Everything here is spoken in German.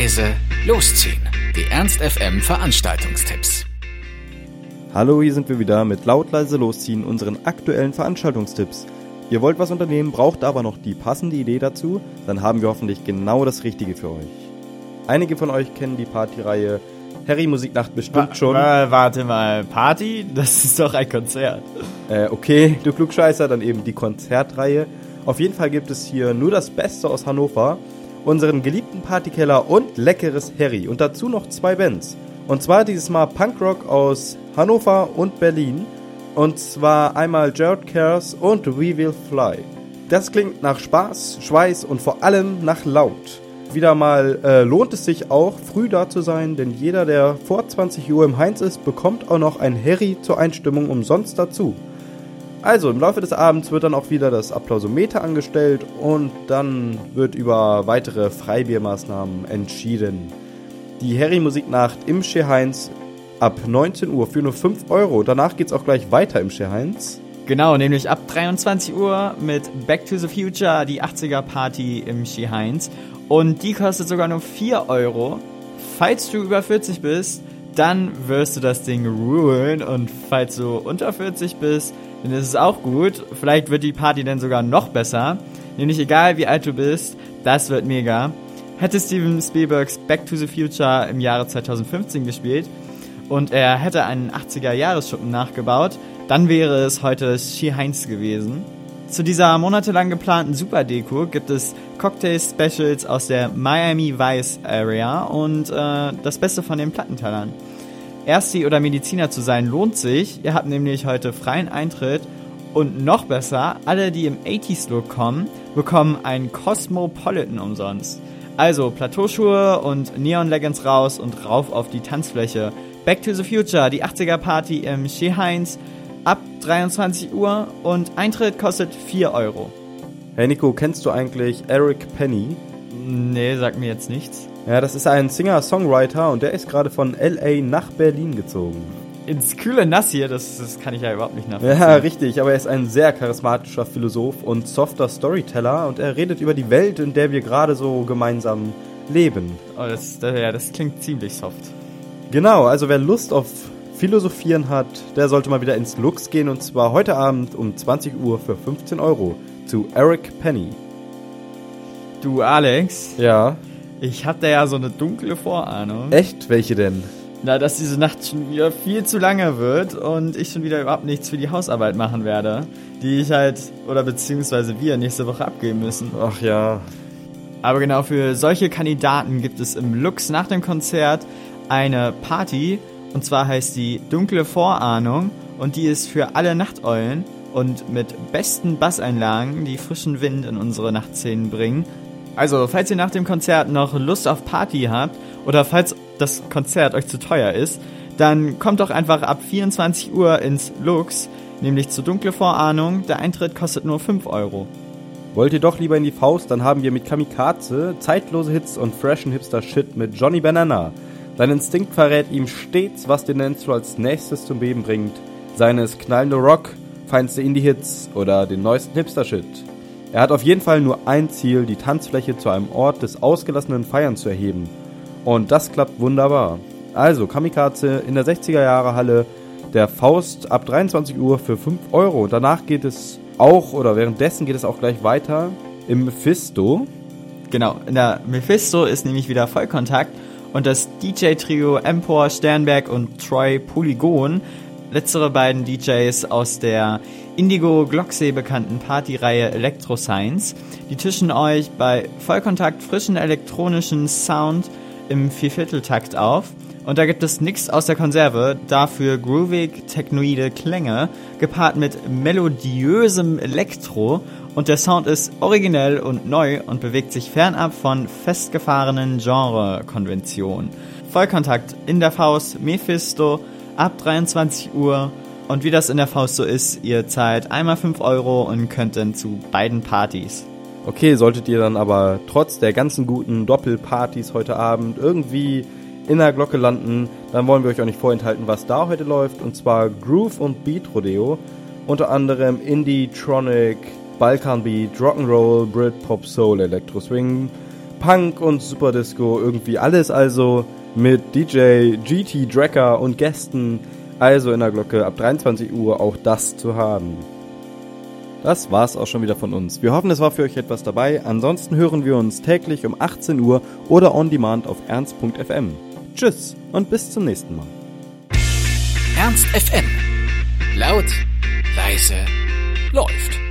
leise losziehen. Die Ernst FM Veranstaltungstipps. Hallo, hier sind wir wieder mit laut leise losziehen unseren aktuellen Veranstaltungstipps. Ihr wollt was unternehmen, braucht aber noch die passende Idee dazu, dann haben wir hoffentlich genau das Richtige für euch. Einige von euch kennen die Partyreihe Harry Musiknacht bestimmt schon. Wa- warte mal, Party? Das ist doch ein Konzert. Äh, okay, du Klugscheißer, dann eben die Konzertreihe. Auf jeden Fall gibt es hier nur das Beste aus Hannover, unseren geliebten Partykeller und leckeres Harry und dazu noch zwei Bands. Und zwar dieses Mal Punkrock aus Hannover und Berlin. Und zwar einmal Jared Cares und We Will Fly. Das klingt nach Spaß, Schweiß und vor allem nach laut. Wieder mal äh, lohnt es sich auch, früh da zu sein, denn jeder, der vor 20 Uhr im Heinz ist, bekommt auch noch ein Harry zur Einstimmung umsonst dazu. Also, im Laufe des Abends wird dann auch wieder das Applausometer angestellt und dann wird über weitere Freibiermaßnahmen entschieden. Die Harry-Musiknacht im Schee Heinz ab 19 Uhr für nur 5 Euro. Danach geht's auch gleich weiter im Schee Heinz. Genau, nämlich ab 23 Uhr mit Back to the Future, die 80er Party im Ski Heinz. Und die kostet sogar nur 4 Euro. Falls du über 40 bist, dann wirst du das Ding rulen. Und falls du unter 40 bist, ist es auch gut. Vielleicht wird die Party dann sogar noch besser. Nämlich egal wie alt du bist, das wird mega. Hätte Steven Spielbergs Back to the Future im Jahre 2015 gespielt und er hätte einen 80er-Jahresschuppen nachgebaut, dann wäre es heute Ski Heinz gewesen. Zu dieser monatelang geplanten Superdeko gibt es Cocktail-Specials aus der Miami Vice Area und äh, das Beste von den Plattentellern. Ersti oder Mediziner zu sein lohnt sich. Ihr habt nämlich heute freien Eintritt und noch besser, alle, die im 80s-Look kommen, bekommen einen Cosmopolitan umsonst. Also Plateauschuhe und Neon-Leggings raus und rauf auf die Tanzfläche. Back to the Future, die 80er-Party im Ski Heinz ab 23 Uhr und Eintritt kostet 4 Euro. Hey Nico, kennst du eigentlich Eric Penny? Nee, sagt mir jetzt nichts. Ja, das ist ein Singer-Songwriter und der ist gerade von LA nach Berlin gezogen. Ins kühle Nass hier, das, das kann ich ja überhaupt nicht nachvollziehen. Ja, richtig, aber er ist ein sehr charismatischer Philosoph und softer Storyteller und er redet über die Welt, in der wir gerade so gemeinsam leben. Oh, das, ja, das klingt ziemlich soft. Genau, also wer Lust auf Philosophieren hat, der sollte mal wieder ins Lux gehen und zwar heute Abend um 20 Uhr für 15 Euro zu Eric Penny. Du, Alex, Ja. ich da ja so eine dunkle Vorahnung. Echt? Welche denn? Na, dass diese Nacht schon wieder viel zu lange wird und ich schon wieder überhaupt nichts für die Hausarbeit machen werde, die ich halt, oder beziehungsweise wir nächste Woche abgeben müssen. Ach ja. Aber genau für solche Kandidaten gibt es im Lux nach dem Konzert eine Party und zwar heißt die Dunkle Vorahnung und die ist für alle Nachteulen und mit besten Basseinlagen, die frischen Wind in unsere Nachtszenen bringen. Also, falls ihr nach dem Konzert noch Lust auf Party habt oder falls das Konzert euch zu teuer ist, dann kommt doch einfach ab 24 Uhr ins Lux, nämlich zur Dunkle Vorahnung. Der Eintritt kostet nur 5 Euro. Wollt ihr doch lieber in die Faust, dann haben wir mit Kamikaze zeitlose Hits und freshen Hipster-Shit mit Johnny Banana. Sein Instinkt verrät ihm stets, was den Nensro als nächstes zum Beben bringt. Seines knallende Rock, feinste Indie-Hits oder den neuesten Hipster-Shit. Er hat auf jeden Fall nur ein Ziel, die Tanzfläche zu einem Ort des ausgelassenen Feiern zu erheben. Und das klappt wunderbar. Also, Kamikaze in der 60er Jahre Halle, der Faust ab 23 Uhr für 5 Euro. Danach geht es auch, oder währenddessen geht es auch gleich weiter im Mephisto. Genau, in der Mephisto ist nämlich wieder Vollkontakt und das DJ-Trio Empor, Sternberg und Troy Polygon, letztere beiden DJs aus der Indigo Glocksee bekannten Partyreihe Electro Science, die tischen euch bei Vollkontakt frischen elektronischen Sound im Viervierteltakt auf. Und da gibt es nichts aus der Konserve, dafür groovig technoide Klänge, gepaart mit melodiösem Elektro und der Sound ist originell und neu und bewegt sich fernab von festgefahrenen Genre-Konventionen. Vollkontakt in der Faust, Mephisto, ab 23 Uhr. Und wie das in der Faust so ist, ihr zahlt einmal 5 Euro und könnt dann zu beiden Partys. Okay, solltet ihr dann aber trotz der ganzen guten Doppelpartys heute Abend irgendwie in der Glocke landen, dann wollen wir euch auch nicht vorenthalten, was da heute läuft. Und zwar Groove und Beat Rodeo. Unter anderem Indie, Tronic, Balkan Beat, Rock'n'Roll, Brit, Pop, Soul, Electro Swing, Punk und Superdisco, irgendwie alles also mit DJ GT Dracker und Gästen, also in der Glocke ab 23 Uhr auch das zu haben. Das war's auch schon wieder von uns. Wir hoffen, es war für euch etwas dabei. Ansonsten hören wir uns täglich um 18 Uhr oder on demand auf ernst.fm. Tschüss und bis zum nächsten Mal. Ernst FM. Laut, leise, läuft.